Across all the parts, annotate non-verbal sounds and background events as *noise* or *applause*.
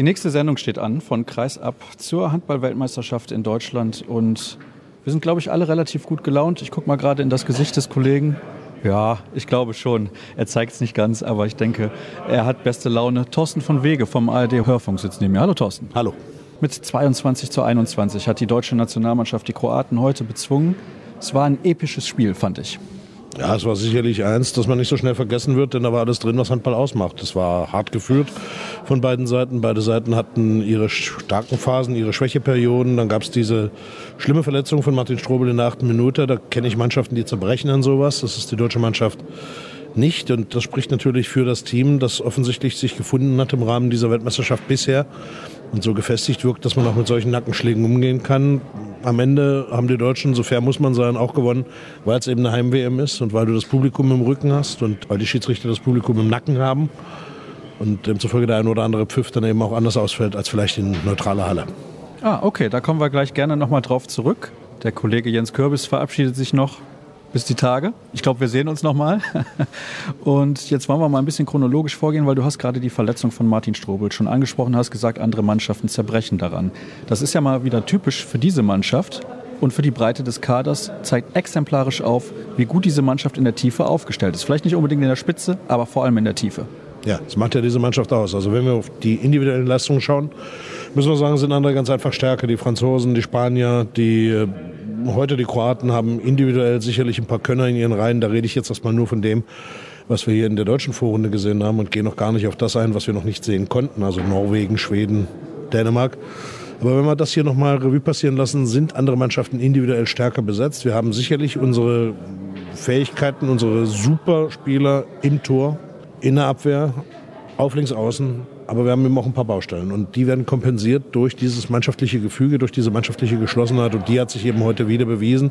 Die nächste Sendung steht an, von Kreis ab zur Handball-Weltmeisterschaft in Deutschland. Und wir sind, glaube ich, alle relativ gut gelaunt. Ich gucke mal gerade in das Gesicht des Kollegen. Ja, ich glaube schon. Er zeigt es nicht ganz, aber ich denke, er hat beste Laune. Thorsten von Wege vom ARD Hörfunk sitzt neben mir. Hallo Thorsten. Hallo. Mit 22 zu 21 hat die deutsche Nationalmannschaft die Kroaten heute bezwungen. Es war ein episches Spiel, fand ich. Ja, es war sicherlich eins, das man nicht so schnell vergessen wird, denn da war alles drin, was Handball ausmacht. Es war hart geführt von beiden Seiten. Beide Seiten hatten ihre starken Phasen, ihre Schwächeperioden. Dann gab es diese schlimme Verletzung von Martin Strobel in der achten Minute. Da kenne ich Mannschaften, die zerbrechen an sowas. Das ist die deutsche Mannschaft nicht. Und das spricht natürlich für das Team, das offensichtlich sich gefunden hat im Rahmen dieser Weltmeisterschaft bisher und so gefestigt wirkt, dass man auch mit solchen Nackenschlägen umgehen kann. Am Ende haben die Deutschen, so fair muss man sein, auch gewonnen, weil es eben eine Heim-WM ist und weil du das Publikum im Rücken hast und weil die Schiedsrichter das Publikum im Nacken haben und demzufolge der ein oder andere Pfiff dann eben auch anders ausfällt als vielleicht in neutraler Halle. Ah, okay, da kommen wir gleich gerne nochmal drauf zurück. Der Kollege Jens Kürbis verabschiedet sich noch bis die Tage. Ich glaube, wir sehen uns nochmal. *laughs* Und jetzt wollen wir mal ein bisschen chronologisch vorgehen, weil du hast gerade die Verletzung von Martin Strobel schon angesprochen, hast gesagt, andere Mannschaften zerbrechen daran. Das ist ja mal wieder typisch für diese Mannschaft und für die Breite des Kaders, zeigt exemplarisch auf, wie gut diese Mannschaft in der Tiefe aufgestellt ist. Vielleicht nicht unbedingt in der Spitze, aber vor allem in der Tiefe. Ja, das macht ja diese Mannschaft aus. Also wenn wir auf die individuellen Leistungen schauen, müssen wir sagen, sind andere ganz einfach stärker. Die Franzosen, die Spanier, die äh, heute die Kroaten haben individuell sicherlich ein paar Könner in ihren Reihen. Da rede ich jetzt erstmal nur von dem, was wir hier in der deutschen Vorrunde gesehen haben und gehe noch gar nicht auf das ein, was wir noch nicht sehen konnten. Also Norwegen, Schweden, Dänemark. Aber wenn wir das hier nochmal Revue passieren lassen, sind andere Mannschaften individuell stärker besetzt. Wir haben sicherlich unsere Fähigkeiten, unsere Superspieler im Tor, in der Abwehr, auf links außen, aber wir haben eben auch ein paar Baustellen und die werden kompensiert durch dieses mannschaftliche Gefüge, durch diese mannschaftliche Geschlossenheit und die hat sich eben heute wieder bewiesen.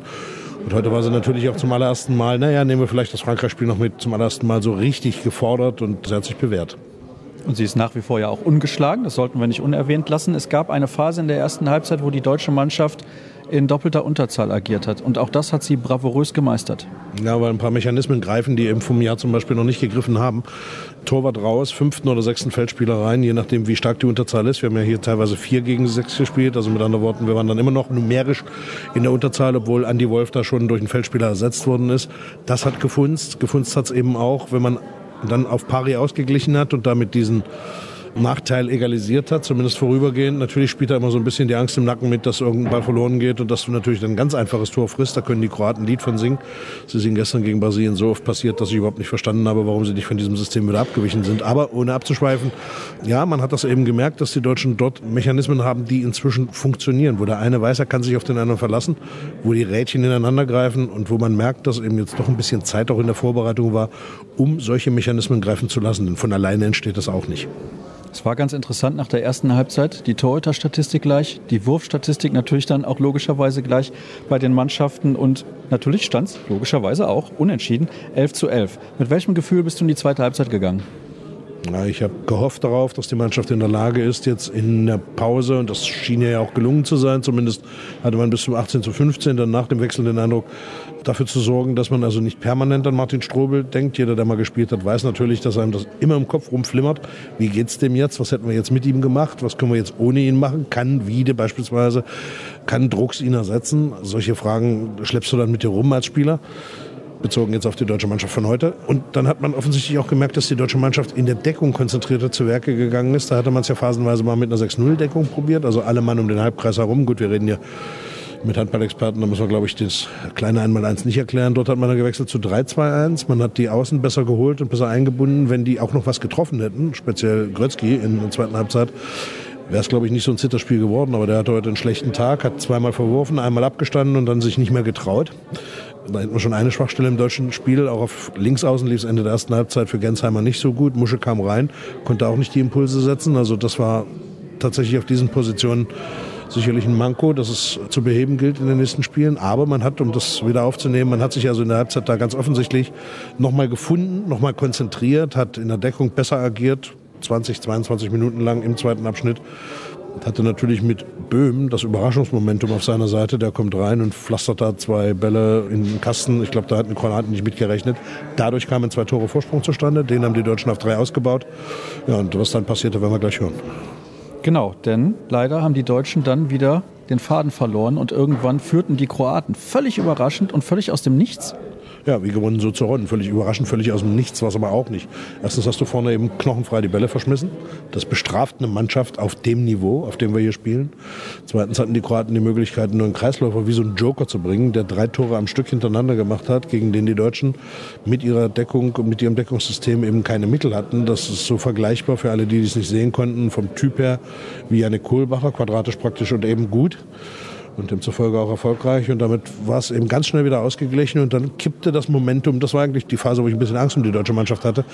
Und heute war sie natürlich auch zum allerersten Mal, naja, nehmen wir vielleicht das Frankreich-Spiel noch mit, zum allerersten Mal so richtig gefordert und sie hat sich bewährt. Und sie ist nach wie vor ja auch ungeschlagen, das sollten wir nicht unerwähnt lassen. Es gab eine Phase in der ersten Halbzeit, wo die deutsche Mannschaft in doppelter Unterzahl agiert hat. Und auch das hat sie bravourös gemeistert. Ja, weil ein paar Mechanismen greifen, die eben vom Jahr zum Beispiel noch nicht gegriffen haben. Torwart raus, fünften oder sechsten Feldspieler rein, je nachdem, wie stark die Unterzahl ist. Wir haben ja hier teilweise vier gegen sechs gespielt. Also mit anderen Worten, wir waren dann immer noch numerisch in der Unterzahl, obwohl Andy Wolf da schon durch einen Feldspieler ersetzt worden ist. Das hat gefunzt. Gefunzt hat es eben auch, wenn man dann auf Pari ausgeglichen hat und damit diesen Nachteil egalisiert hat, zumindest vorübergehend. Natürlich spielt da immer so ein bisschen die Angst im Nacken mit, dass irgendein Ball verloren geht und dass du natürlich dann ein ganz einfaches Tor frisst. Da können die Kroaten ein Lied von singen. Ist ihnen gestern gegen Brasilien so oft passiert, dass ich überhaupt nicht verstanden habe, warum sie nicht von diesem System wieder abgewichen sind. Aber ohne abzuschweifen, ja, man hat das eben gemerkt, dass die Deutschen dort Mechanismen haben, die inzwischen funktionieren, wo der eine weiß, er kann sich auf den anderen verlassen, wo die Rädchen ineinander greifen und wo man merkt, dass eben jetzt doch ein bisschen Zeit auch in der Vorbereitung war, um solche Mechanismen greifen zu lassen. Denn von alleine entsteht das auch nicht. Es war ganz interessant nach der ersten Halbzeit. Die Torhüterstatistik gleich, die Wurfstatistik natürlich dann auch logischerweise gleich bei den Mannschaften und natürlich stand es logischerweise auch unentschieden 11 zu 11. Mit welchem Gefühl bist du in die zweite Halbzeit gegangen? Ich habe gehofft darauf, dass die Mannschaft in der Lage ist, jetzt in der Pause, und das schien ja auch gelungen zu sein, zumindest hatte man bis zum 18 zu 15 dann nach dem Wechsel den Eindruck, dafür zu sorgen, dass man also nicht permanent an Martin Strobel denkt. Jeder, der mal gespielt hat, weiß natürlich, dass einem das immer im Kopf rumflimmert. Wie geht's dem jetzt? Was hätten wir jetzt mit ihm gemacht? Was können wir jetzt ohne ihn machen? Kann Wiede beispielsweise, kann Drucks ihn ersetzen? Solche Fragen schleppst du dann mit dir rum als Spieler bezogen jetzt auf die deutsche Mannschaft von heute. Und dann hat man offensichtlich auch gemerkt, dass die deutsche Mannschaft in der Deckung konzentrierter zu Werke gegangen ist. Da hatte man es ja phasenweise mal mit einer 6-0-Deckung probiert, also alle Mann um den Halbkreis herum. Gut, wir reden ja mit Handballexperten, da muss man, glaube ich, das kleine Einmaleins nicht erklären. Dort hat man dann gewechselt zu 3-2-1. Man hat die Außen besser geholt und besser eingebunden, wenn die auch noch was getroffen hätten, speziell Grötzky in der zweiten Halbzeit wäre es, glaube ich, nicht so ein Zitterspiel geworden, aber der hatte heute einen schlechten Tag, hat zweimal verworfen, einmal abgestanden und dann sich nicht mehr getraut. Da hätten wir schon eine Schwachstelle im deutschen Spiel. Auch auf Linksaußen lief es Ende der ersten Halbzeit für Gensheimer nicht so gut. Musche kam rein, konnte auch nicht die Impulse setzen. Also das war tatsächlich auf diesen Positionen sicherlich ein Manko, das es zu beheben gilt in den nächsten Spielen. Aber man hat, um das wieder aufzunehmen, man hat sich also in der Halbzeit da ganz offensichtlich nochmal gefunden, nochmal konzentriert, hat in der Deckung besser agiert, 20, 22 Minuten lang im zweiten Abschnitt hatte natürlich mit Böhm das Überraschungsmomentum auf seiner Seite. Der kommt rein und pflastert da zwei Bälle in den Kasten. Ich glaube, da hat ein Kroaten nicht mitgerechnet. Dadurch kamen zwei Tore Vorsprung zustande. Den haben die Deutschen auf drei ausgebaut. Ja, und was dann passierte, werden wir gleich hören. Genau, denn leider haben die Deutschen dann wieder den Faden verloren und irgendwann führten die Kroaten völlig überraschend und völlig aus dem Nichts ja, wie gewonnen, so zu rollen. Völlig überraschend, völlig aus dem Nichts, was aber auch nicht. Erstens hast du vorne eben knochenfrei die Bälle verschmissen. Das bestraft eine Mannschaft auf dem Niveau, auf dem wir hier spielen. Zweitens hatten die Kroaten die Möglichkeit, nur einen Kreisläufer wie so einen Joker zu bringen, der drei Tore am Stück hintereinander gemacht hat, gegen den die Deutschen mit ihrer Deckung und mit ihrem Deckungssystem eben keine Mittel hatten. Das ist so vergleichbar für alle, die es nicht sehen konnten, vom Typ her wie eine Kohlbacher, quadratisch praktisch und eben gut und demzufolge auch erfolgreich. Und damit war es eben ganz schnell wieder ausgeglichen und dann kippte das Momentum, das war eigentlich die Phase, wo ich ein bisschen Angst um die deutsche Mannschaft hatte,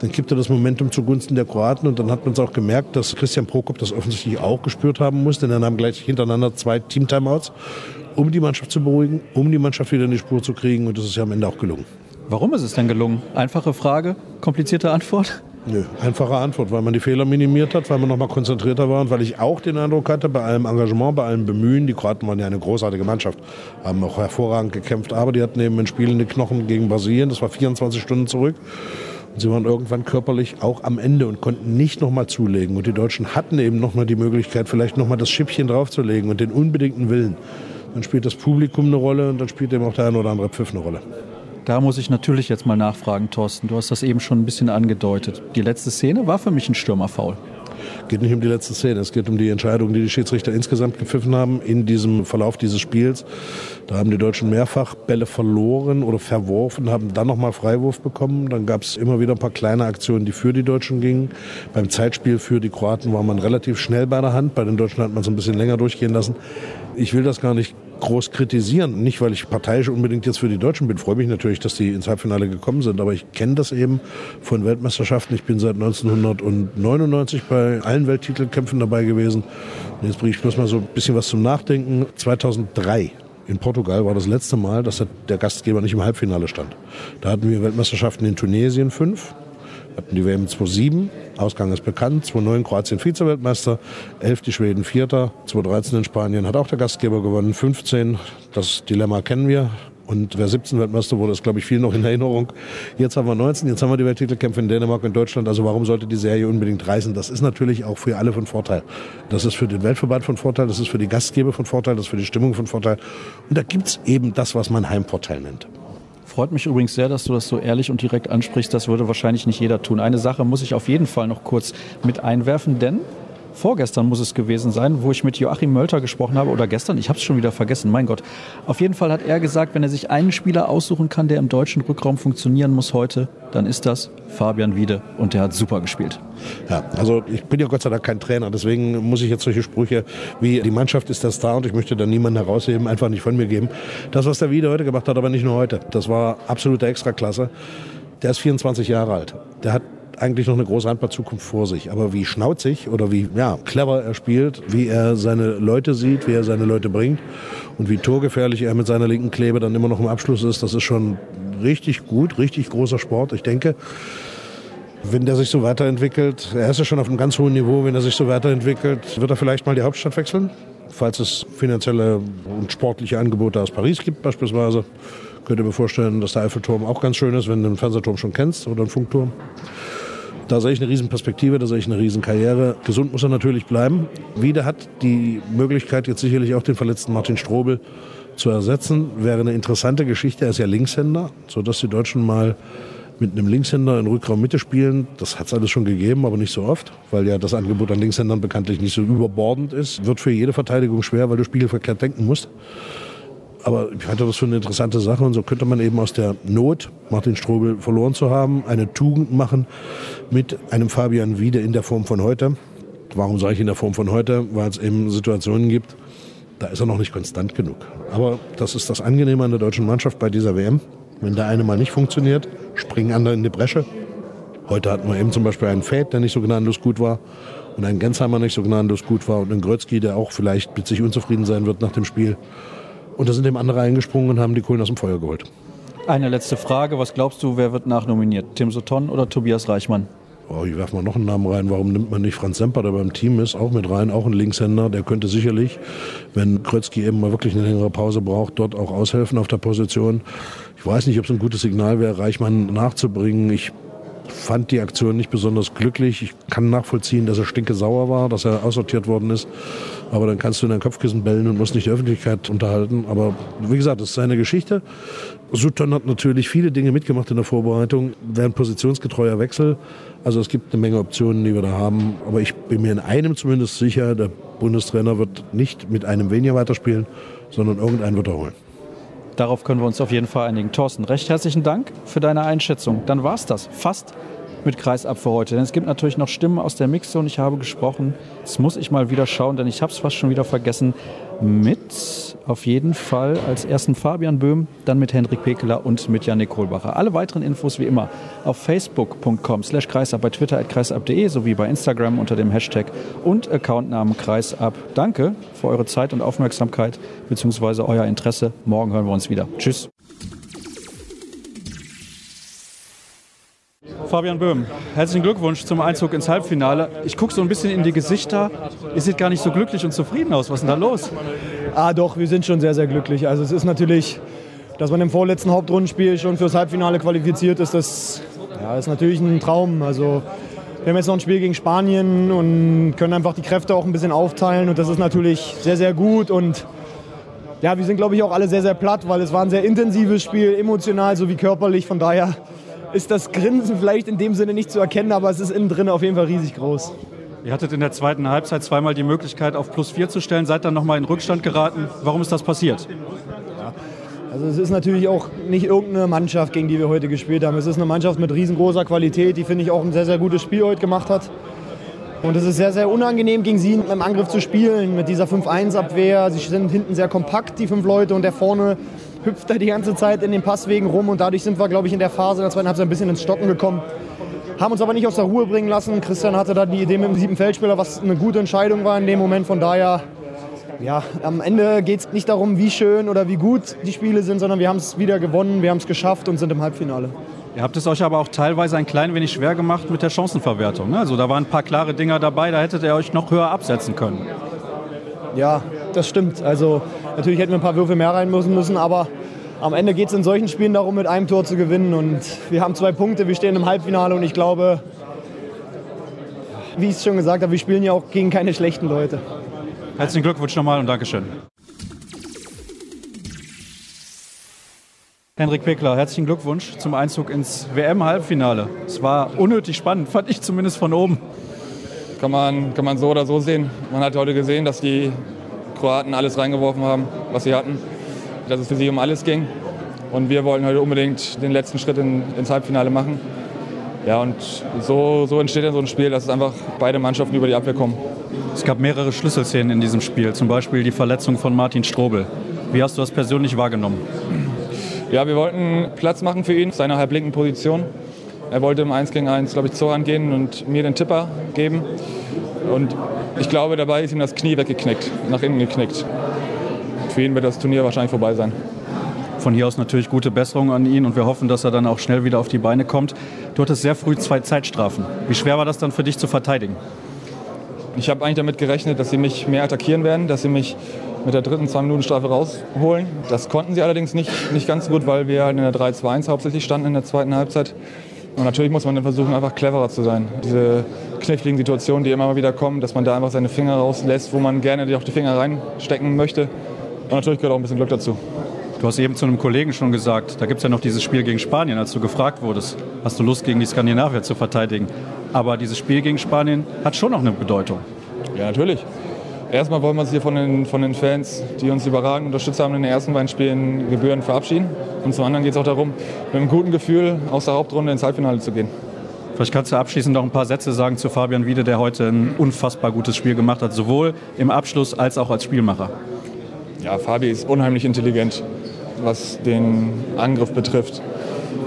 dann kippte das Momentum zugunsten der Kroaten und dann hat man es auch gemerkt, dass Christian Prokop das offensichtlich auch gespürt haben muss, denn dann haben gleich hintereinander zwei Team-Timeouts, um die Mannschaft zu beruhigen, um die Mannschaft wieder in die Spur zu kriegen und das ist ja am Ende auch gelungen. Warum ist es denn gelungen? Einfache Frage, komplizierte Antwort? Nö, einfache Antwort, weil man die Fehler minimiert hat, weil man nochmal konzentrierter war und weil ich auch den Eindruck hatte, bei allem Engagement, bei allem Bemühen, die Kroaten waren ja eine großartige Mannschaft, haben auch hervorragend gekämpft, aber die hatten eben in Spielen die Knochen gegen Brasilien, das war 24 Stunden zurück. Und sie waren irgendwann körperlich auch am Ende und konnten nicht nochmal zulegen. Und die Deutschen hatten eben nochmal die Möglichkeit, vielleicht nochmal das Schippchen draufzulegen und den unbedingten Willen. Dann spielt das Publikum eine Rolle und dann spielt eben auch der ein oder andere Pfiff eine Rolle. Da muss ich natürlich jetzt mal nachfragen, Thorsten. Du hast das eben schon ein bisschen angedeutet. Die letzte Szene war für mich ein Stürmerfaul geht nicht um die letzte Szene, es geht um die Entscheidung, die die Schiedsrichter insgesamt gepfiffen haben in diesem Verlauf dieses Spiels. Da haben die Deutschen mehrfach Bälle verloren oder verworfen, haben dann nochmal Freiwurf bekommen. Dann gab es immer wieder ein paar kleine Aktionen, die für die Deutschen gingen. Beim Zeitspiel für die Kroaten war man relativ schnell bei der Hand. Bei den Deutschen hat man es ein bisschen länger durchgehen lassen. Ich will das gar nicht groß kritisieren. Nicht, weil ich parteiisch unbedingt jetzt für die Deutschen bin. Freue mich natürlich, dass die ins Halbfinale gekommen sind. Aber ich kenne das eben von Weltmeisterschaften. Ich bin seit 1999 bei allen Welttitelkämpfen dabei gewesen. Und jetzt bringe ich bloß mal so ein bisschen was zum Nachdenken. 2003 in Portugal war das letzte Mal, dass der Gastgeber nicht im Halbfinale stand. Da hatten wir Weltmeisterschaften in Tunesien fünf, hatten die WM 2007, Ausgang ist bekannt, 2009 Kroatien Vize-Weltmeister, 11 die Schweden Vierter, 2013 in Spanien hat auch der Gastgeber gewonnen, 15, das Dilemma kennen wir, und wer 17 Weltmeister wurde, ist, glaube ich, viel noch in Erinnerung. Jetzt haben wir 19, jetzt haben wir die Welttitelkämpfe in Dänemark und Deutschland. Also warum sollte die Serie unbedingt reißen? Das ist natürlich auch für alle von Vorteil. Das ist für den Weltverband von Vorteil, das ist für die Gastgeber von Vorteil, das ist für die Stimmung von Vorteil. Und da gibt's eben das, was man Heimvorteil nennt. Freut mich übrigens sehr, dass du das so ehrlich und direkt ansprichst. Das würde wahrscheinlich nicht jeder tun. Eine Sache muss ich auf jeden Fall noch kurz mit einwerfen, denn vorgestern muss es gewesen sein, wo ich mit Joachim Mölter gesprochen habe, oder gestern, ich habe es schon wieder vergessen, mein Gott. Auf jeden Fall hat er gesagt, wenn er sich einen Spieler aussuchen kann, der im deutschen Rückraum funktionieren muss heute, dann ist das Fabian Wiede und der hat super gespielt. Ja, also ich bin ja Gott sei Dank kein Trainer, deswegen muss ich jetzt solche Sprüche wie die Mannschaft ist der Star und ich möchte da niemanden herausheben, einfach nicht von mir geben. Das, was der Wiede heute gemacht hat, aber nicht nur heute, das war absolute Extraklasse. Der ist 24 Jahre alt. Der hat eigentlich noch eine große Handball-Zukunft vor sich. Aber wie schnauzig oder wie ja, clever er spielt, wie er seine Leute sieht, wie er seine Leute bringt und wie torgefährlich er mit seiner linken Klebe dann immer noch im Abschluss ist, das ist schon richtig gut, richtig großer Sport. Ich denke, wenn der sich so weiterentwickelt, er ist ja schon auf einem ganz hohen Niveau, wenn er sich so weiterentwickelt, wird er vielleicht mal die Hauptstadt wechseln, falls es finanzielle und sportliche Angebote aus Paris gibt beispielsweise. Könnte mir vorstellen, dass der Eiffelturm auch ganz schön ist, wenn du den Fernsehturm schon kennst oder einen Funkturm. Da sehe ich eine Riesenperspektive, da sehe ich eine Riesenkarriere. Gesund muss er natürlich bleiben. Wieder hat die Möglichkeit, jetzt sicherlich auch den verletzten Martin Strobel zu ersetzen. Wäre eine interessante Geschichte. Er ist ja Linkshänder, sodass die Deutschen mal mit einem Linkshänder in Rückraum Mitte spielen. Das hat es alles schon gegeben, aber nicht so oft, weil ja das Angebot an Linkshändern bekanntlich nicht so überbordend ist. Wird für jede Verteidigung schwer, weil du spiegelverkehrt denken musst. Aber ich halte das für eine interessante Sache und so könnte man eben aus der Not, Martin Strobel verloren zu haben, eine Tugend machen mit einem Fabian Wiede in der Form von heute. Warum sage ich in der Form von heute? Weil es eben Situationen gibt, da ist er noch nicht konstant genug. Aber das ist das Angenehme an der deutschen Mannschaft bei dieser WM. Wenn der eine mal nicht funktioniert, springen andere in die Bresche. Heute hatten wir eben zum Beispiel einen Fäd, der nicht so gnadenlos gut war und einen Gensheimer nicht so gnadenlos gut war und einen Grötzky, der auch vielleicht mit sich unzufrieden sein wird nach dem Spiel. Und da sind eben andere eingesprungen und haben die Kohlen aus dem Feuer geholt. Eine letzte Frage. Was glaubst du, wer wird nachnominiert? Tim Sutton oder Tobias Reichmann? Oh, ich werfe mal noch einen Namen rein. Warum nimmt man nicht Franz Semper, der beim Team ist, auch mit rein, auch ein Linkshänder? Der könnte sicherlich, wenn Krötzky eben mal wirklich eine längere Pause braucht, dort auch aushelfen auf der Position. Ich weiß nicht, ob es ein gutes Signal wäre, Reichmann nachzubringen. Ich fand die Aktion nicht besonders glücklich. Ich kann nachvollziehen, dass er stinke sauer war, dass er aussortiert worden ist. Aber dann kannst du in dein Kopfkissen bellen und musst nicht die Öffentlichkeit unterhalten. Aber wie gesagt, das ist seine Geschichte. Sutton hat natürlich viele Dinge mitgemacht in der Vorbereitung. Wäre ein positionsgetreuer Wechsel. Also es gibt eine Menge Optionen, die wir da haben. Aber ich bin mir in einem zumindest sicher, der Bundestrainer wird nicht mit einem weniger weiterspielen, sondern irgendeinen wird er holen. Darauf können wir uns auf jeden Fall einigen. Thorsten, recht herzlichen Dank für deine Einschätzung. Dann war es das. Fast mit Kreisab für heute. Denn es gibt natürlich noch Stimmen aus der Mixzone. Ich habe gesprochen. Das muss ich mal wieder schauen, denn ich habe es fast schon wieder vergessen. Mit auf jeden Fall als ersten Fabian Böhm, dann mit Hendrik Pekeler und mit Janik Kohlbacher. Alle weiteren Infos wie immer auf facebook.com slash kreisab, bei Twitter at kreisab.de sowie bei Instagram unter dem Hashtag und Accountnamen kreisab. Danke für eure Zeit und Aufmerksamkeit bzw. euer Interesse. Morgen hören wir uns wieder. Tschüss. Fabian Böhm, herzlichen Glückwunsch zum Einzug ins Halbfinale. Ich gucke so ein bisschen in die Gesichter. Ihr seht gar nicht so glücklich und zufrieden aus. Was ist denn da los? Ah, doch, wir sind schon sehr, sehr glücklich. Also, es ist natürlich, dass man im vorletzten Hauptrundenspiel schon fürs Halbfinale qualifiziert ist, das ja, ist natürlich ein Traum. Also, wir haben jetzt noch ein Spiel gegen Spanien und können einfach die Kräfte auch ein bisschen aufteilen. Und das ist natürlich sehr, sehr gut. Und ja, wir sind, glaube ich, auch alle sehr, sehr platt, weil es war ein sehr intensives Spiel, emotional sowie körperlich. Von daher ist das Grinsen vielleicht in dem Sinne nicht zu erkennen, aber es ist innen drin auf jeden Fall riesig groß. Ihr hattet in der zweiten Halbzeit zweimal die Möglichkeit, auf plus vier zu stellen, seid dann nochmal in Rückstand geraten. Warum ist das passiert? Ja. Also es ist natürlich auch nicht irgendeine Mannschaft, gegen die wir heute gespielt haben. Es ist eine Mannschaft mit riesengroßer Qualität, die, finde ich, auch ein sehr, sehr gutes Spiel heute gemacht hat. Und es ist sehr, sehr unangenehm, gegen sie im Angriff zu spielen, mit dieser 5-1-Abwehr. Sie sind hinten sehr kompakt, die fünf Leute, und der vorne hüpft da die ganze Zeit in den Passwegen rum und dadurch sind wir, glaube ich, in der Phase der zweiten Halbzeit ein bisschen ins Stocken gekommen. Haben uns aber nicht aus der Ruhe bringen lassen. Christian hatte da die Idee mit dem sieben Feldspieler, was eine gute Entscheidung war in dem Moment. Von daher, ja, am Ende geht es nicht darum, wie schön oder wie gut die Spiele sind, sondern wir haben es wieder gewonnen, wir haben es geschafft und sind im Halbfinale. Ihr habt es euch aber auch teilweise ein klein wenig schwer gemacht mit der Chancenverwertung. Ne? Also da waren ein paar klare Dinger dabei, da hättet ihr euch noch höher absetzen können. Ja, das stimmt. Also natürlich hätten wir ein paar Würfe mehr rein müssen, müssen aber am Ende geht es in solchen Spielen darum, mit einem Tor zu gewinnen. Und wir haben zwei Punkte, wir stehen im Halbfinale und ich glaube, wie ich es schon gesagt habe, wir spielen ja auch gegen keine schlechten Leute. Herzlichen Glückwunsch nochmal und Dankeschön. Henrik Pekler, herzlichen Glückwunsch zum Einzug ins WM-Halbfinale. Es war unnötig spannend, fand ich zumindest von oben. Kann man, kann man so oder so sehen. Man hat heute gesehen, dass die Kroaten alles reingeworfen haben, was sie hatten dass es für sie um alles ging. Und wir wollten heute unbedingt den letzten Schritt in, ins Halbfinale machen. Ja, und so, so entsteht dann so ein Spiel, dass es einfach beide Mannschaften über die Abwehr kommen. Es gab mehrere Schlüsselszenen in diesem Spiel, zum Beispiel die Verletzung von Martin Strobel. Wie hast du das persönlich wahrgenommen? Ja, wir wollten Platz machen für ihn, seine halblinken Position. Er wollte im 1 gegen 1, glaube ich, Zoran gehen und mir den Tipper geben. Und ich glaube, dabei ist ihm das Knie weggeknickt, nach innen geknickt für ihn wird das Turnier wahrscheinlich vorbei sein. Von hier aus natürlich gute Besserung an ihn und wir hoffen, dass er dann auch schnell wieder auf die Beine kommt. Du hattest sehr früh zwei Zeitstrafen. Wie schwer war das dann für dich zu verteidigen? Ich habe eigentlich damit gerechnet, dass sie mich mehr attackieren werden, dass sie mich mit der dritten 2-Minuten-Strafe rausholen. Das konnten sie allerdings nicht, nicht ganz so gut, weil wir in der 3-2-1 hauptsächlich standen in der zweiten Halbzeit. Und natürlich muss man dann versuchen, einfach cleverer zu sein. Diese kniffligen Situationen, die immer wieder kommen, dass man da einfach seine Finger rauslässt, wo man gerne auch die Finger reinstecken möchte. Und natürlich gehört auch ein bisschen Glück dazu. Du hast eben zu einem Kollegen schon gesagt, da gibt es ja noch dieses Spiel gegen Spanien, als du gefragt wurdest, hast du Lust gegen die Skandinavier zu verteidigen. Aber dieses Spiel gegen Spanien hat schon noch eine Bedeutung. Ja, natürlich. Erstmal wollen wir uns hier von den, von den Fans, die uns überragend unterstützt haben in den ersten beiden Spielen, Gebühren verabschieden. Und zum anderen geht es auch darum, mit einem guten Gefühl aus der Hauptrunde ins Halbfinale zu gehen. Vielleicht kannst du abschließend noch ein paar Sätze sagen zu Fabian Wiede, der heute ein unfassbar gutes Spiel gemacht hat, sowohl im Abschluss als auch als Spielmacher. Ja, Fabi ist unheimlich intelligent, was den Angriff betrifft.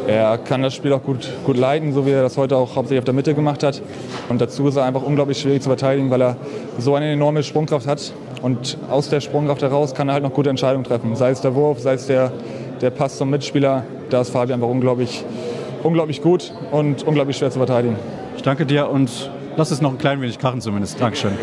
Er kann das Spiel auch gut, gut leiten, so wie er das heute auch hauptsächlich auf der Mitte gemacht hat. Und dazu ist er einfach unglaublich schwierig zu verteidigen, weil er so eine enorme Sprungkraft hat. Und aus der Sprungkraft heraus kann er halt noch gute Entscheidungen treffen. Sei es der Wurf, sei es der, der Pass zum Mitspieler. Da ist Fabi einfach unglaublich, unglaublich gut und unglaublich schwer zu verteidigen. Ich danke dir und lass es noch ein klein wenig krachen zumindest. Dankeschön.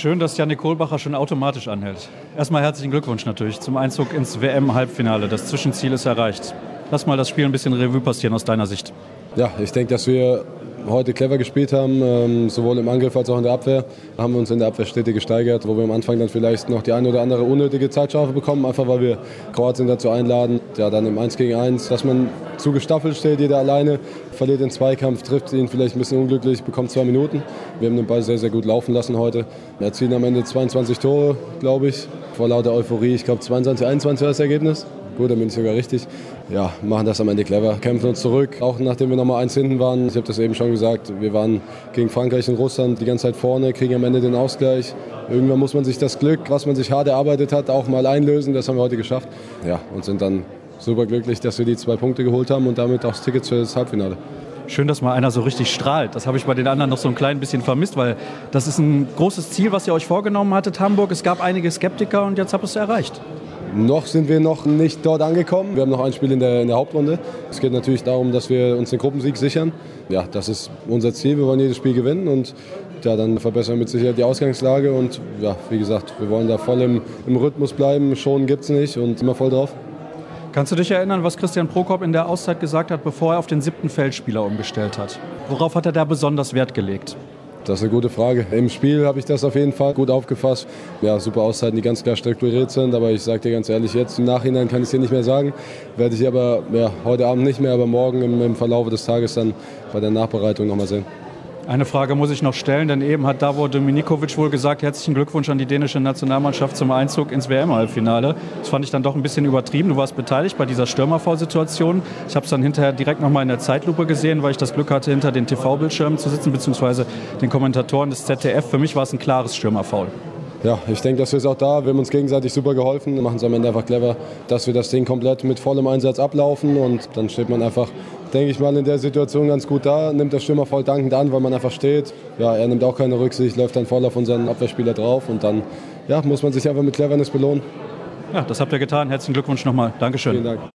Schön, dass Janik Kohlbacher schon automatisch anhält. Erstmal herzlichen Glückwunsch natürlich zum Einzug ins WM-Halbfinale. Das Zwischenziel ist erreicht. Lass mal das Spiel ein bisschen Revue passieren aus deiner Sicht. Ja, ich denke, dass wir heute clever gespielt haben, ähm, sowohl im Angriff als auch in der Abwehr. Haben wir uns in der Abwehr stetig gesteigert, wo wir am Anfang dann vielleicht noch die eine oder andere unnötige Zeitstrafe bekommen, einfach weil wir Kroatien dazu einladen, ja dann im 1 gegen 1, dass man zu gestaffelt steht, jeder alleine, verliert den Zweikampf, trifft ihn vielleicht ein bisschen unglücklich, bekommt zwei Minuten. Wir haben den Ball sehr, sehr gut laufen lassen heute. Wir erzielen am Ende 22 Tore, glaube ich, vor lauter Euphorie. Ich glaube 22, 21 war das Ergebnis. Gut, dann bin ich sogar richtig. Ja, machen das am Ende clever, kämpfen uns zurück, auch nachdem wir nochmal eins hinten waren. Ich habe das eben schon gesagt, wir waren gegen Frankreich und Russland die ganze Zeit vorne, kriegen am Ende den Ausgleich. Irgendwann muss man sich das Glück, was man sich hart erarbeitet hat, auch mal einlösen. Das haben wir heute geschafft. Ja, und sind dann super glücklich, dass wir die zwei Punkte geholt haben und damit auch das Ticket für das Halbfinale. Schön, dass mal einer so richtig strahlt. Das habe ich bei den anderen noch so ein klein bisschen vermisst, weil das ist ein großes Ziel, was ihr euch vorgenommen hattet, Hamburg. Es gab einige Skeptiker und jetzt habt ihr es erreicht. Noch sind wir noch nicht dort angekommen. Wir haben noch ein Spiel in der, in der Hauptrunde. Es geht natürlich darum, dass wir uns den Gruppensieg sichern. Ja, das ist unser Ziel. Wir wollen jedes Spiel gewinnen und ja, dann verbessern wir mit Sicherheit die Ausgangslage. Und ja, wie gesagt, wir wollen da voll im, im Rhythmus bleiben. Schonen gibt es nicht und immer voll drauf. Kannst du dich erinnern, was Christian Prokop in der Auszeit gesagt hat, bevor er auf den siebten Feldspieler umgestellt hat? Worauf hat er da besonders Wert gelegt? Das ist eine gute Frage. Im Spiel habe ich das auf jeden Fall gut aufgefasst. Ja, super Auszeiten, die ganz klar strukturiert sind. Aber ich sage dir ganz ehrlich, jetzt im Nachhinein kann ich es dir nicht mehr sagen. Werde ich aber ja, heute Abend nicht mehr, aber morgen im, im Verlauf des Tages dann bei der Nachbereitung nochmal sehen. Eine Frage muss ich noch stellen, denn eben hat Davor Dominikovic wohl gesagt, herzlichen Glückwunsch an die dänische Nationalmannschaft zum Einzug ins WM-Halbfinale. Das fand ich dann doch ein bisschen übertrieben. Du warst beteiligt bei dieser Stürmerfall-Situation. Ich habe es dann hinterher direkt nochmal in der Zeitlupe gesehen, weil ich das Glück hatte, hinter den TV-Bildschirmen zu sitzen, beziehungsweise den Kommentatoren des ZDF. Für mich war es ein klares Stürmerfoul. Ja, ich denke, dass wir es auch da. Wir haben uns gegenseitig super geholfen. Wir machen es am Ende einfach clever, dass wir das Ding komplett mit vollem Einsatz ablaufen und dann steht man einfach denke ich mal, in der Situation ganz gut da. Nimmt der Stürmer voll dankend an, weil man einfach steht. Ja, er nimmt auch keine Rücksicht, läuft dann voll auf unseren Abwehrspieler drauf und dann ja, muss man sich einfach mit Cleverness belohnen. Ja, das habt ihr getan. Herzlichen Glückwunsch nochmal. Dankeschön. Vielen Dank.